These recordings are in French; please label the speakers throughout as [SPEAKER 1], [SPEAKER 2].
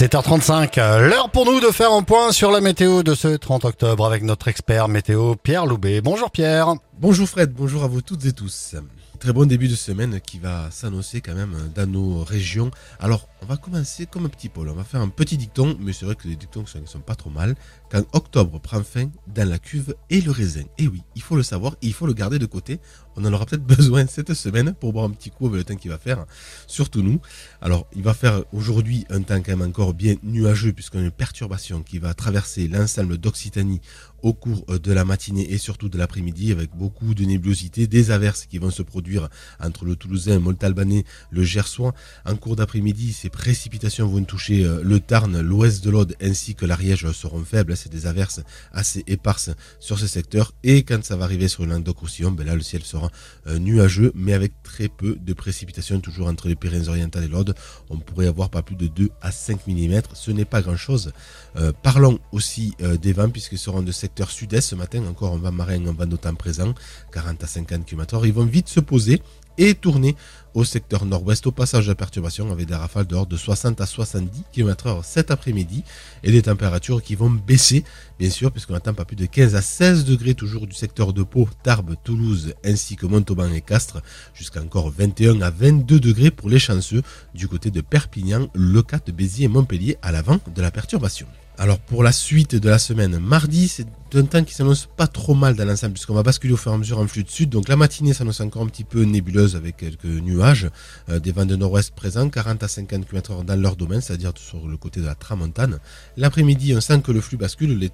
[SPEAKER 1] 7h35, l'heure pour nous de faire un point sur la météo de ce 30 octobre avec notre expert météo Pierre Loubet. Bonjour Pierre.
[SPEAKER 2] Bonjour Fred, bonjour à vous toutes et tous. Très bon début de semaine qui va s'annoncer quand même dans nos régions. Alors, on va commencer comme un petit pôle. On va faire un petit dicton, mais c'est vrai que les dictons ne sont, pas trop mal. Quand octobre prend fin dans la cuve et le raisin. Et oui, il faut le savoir, il faut le garder de côté. On en aura peut-être besoin cette semaine pour boire un petit coup avec le temps qu'il va faire, surtout nous. Alors, il va faire aujourd'hui un temps quand même encore bien nuageux puisqu'on a une perturbation qui va traverser l'ensemble d'Occitanie au cours de la matinée et surtout de l'après-midi avec beaucoup de nébulosité, des averses qui vont se produire entre le Toulousain, Montalbanais, le Gersois. En cours d'après-midi, ces précipitations vont toucher euh, le Tarn, l'ouest de l'Aude ainsi que l'Ariège seront faibles. C'est des averses assez éparses sur ce secteur. Et quand ça va arriver sur le Languedoc-Roussillon, ben là le ciel sera euh, nuageux mais avec très peu de précipitations toujours entre les Pyrénées-Orientales et l'Aude. On pourrait avoir pas plus de 2 à 5 mm. Ce n'est pas grand-chose. Euh, parlons aussi des vents puisqu'ils seront de sud-est ce matin. Encore un vent marin, un vent d'autant présent, 40 à 50 km/h. Ils vont vite se poser et tourner au secteur nord-ouest au passage de la perturbation avec des rafales dehors de 60 à 70 km/h cet après-midi et des températures qui vont baisser bien sûr puisqu'on n'atteint pas plus de 15 à 16 degrés toujours du secteur de Pau, Tarbes, Toulouse ainsi que Montauban et Castres jusqu'à encore 21 à 22 degrés pour les chanceux du côté de Perpignan, Le Béziers et Montpellier à l'avant de la perturbation. Alors pour la suite de la semaine, mardi, c'est un temps qui s'annonce pas trop mal dans l'ensemble puisqu'on va basculer au fur et à mesure en flux de sud. Donc la matinée s'annonce encore un petit peu nébuleuse avec quelques nuages, euh, des vents de nord-ouest présents, 40 à 50 km/h dans leur domaine, c'est-à-dire sur le côté de la tramontane. L'après-midi, on sent que le flux bascule, les,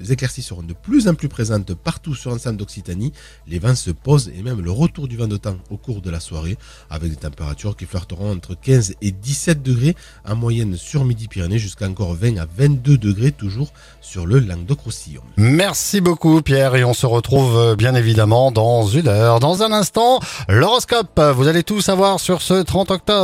[SPEAKER 2] les, éclaircies seront de plus en plus présentes partout sur l'ensemble d'Occitanie. Les vents se posent et même le retour du vent de temps au cours de la soirée avec des températures qui flirteront entre 15 et 17 degrés en moyenne sur Midi-Pyrénées jusqu'à encore 20 à 22 degrés toujours sur le Languedoc-Roussillon.
[SPEAKER 1] Merci beaucoup Pierre et on se retrouve euh, bien évidemment dans une heure. Dans un instant, l'horoscope, vous allez tout savoir sur ce 30 octobre.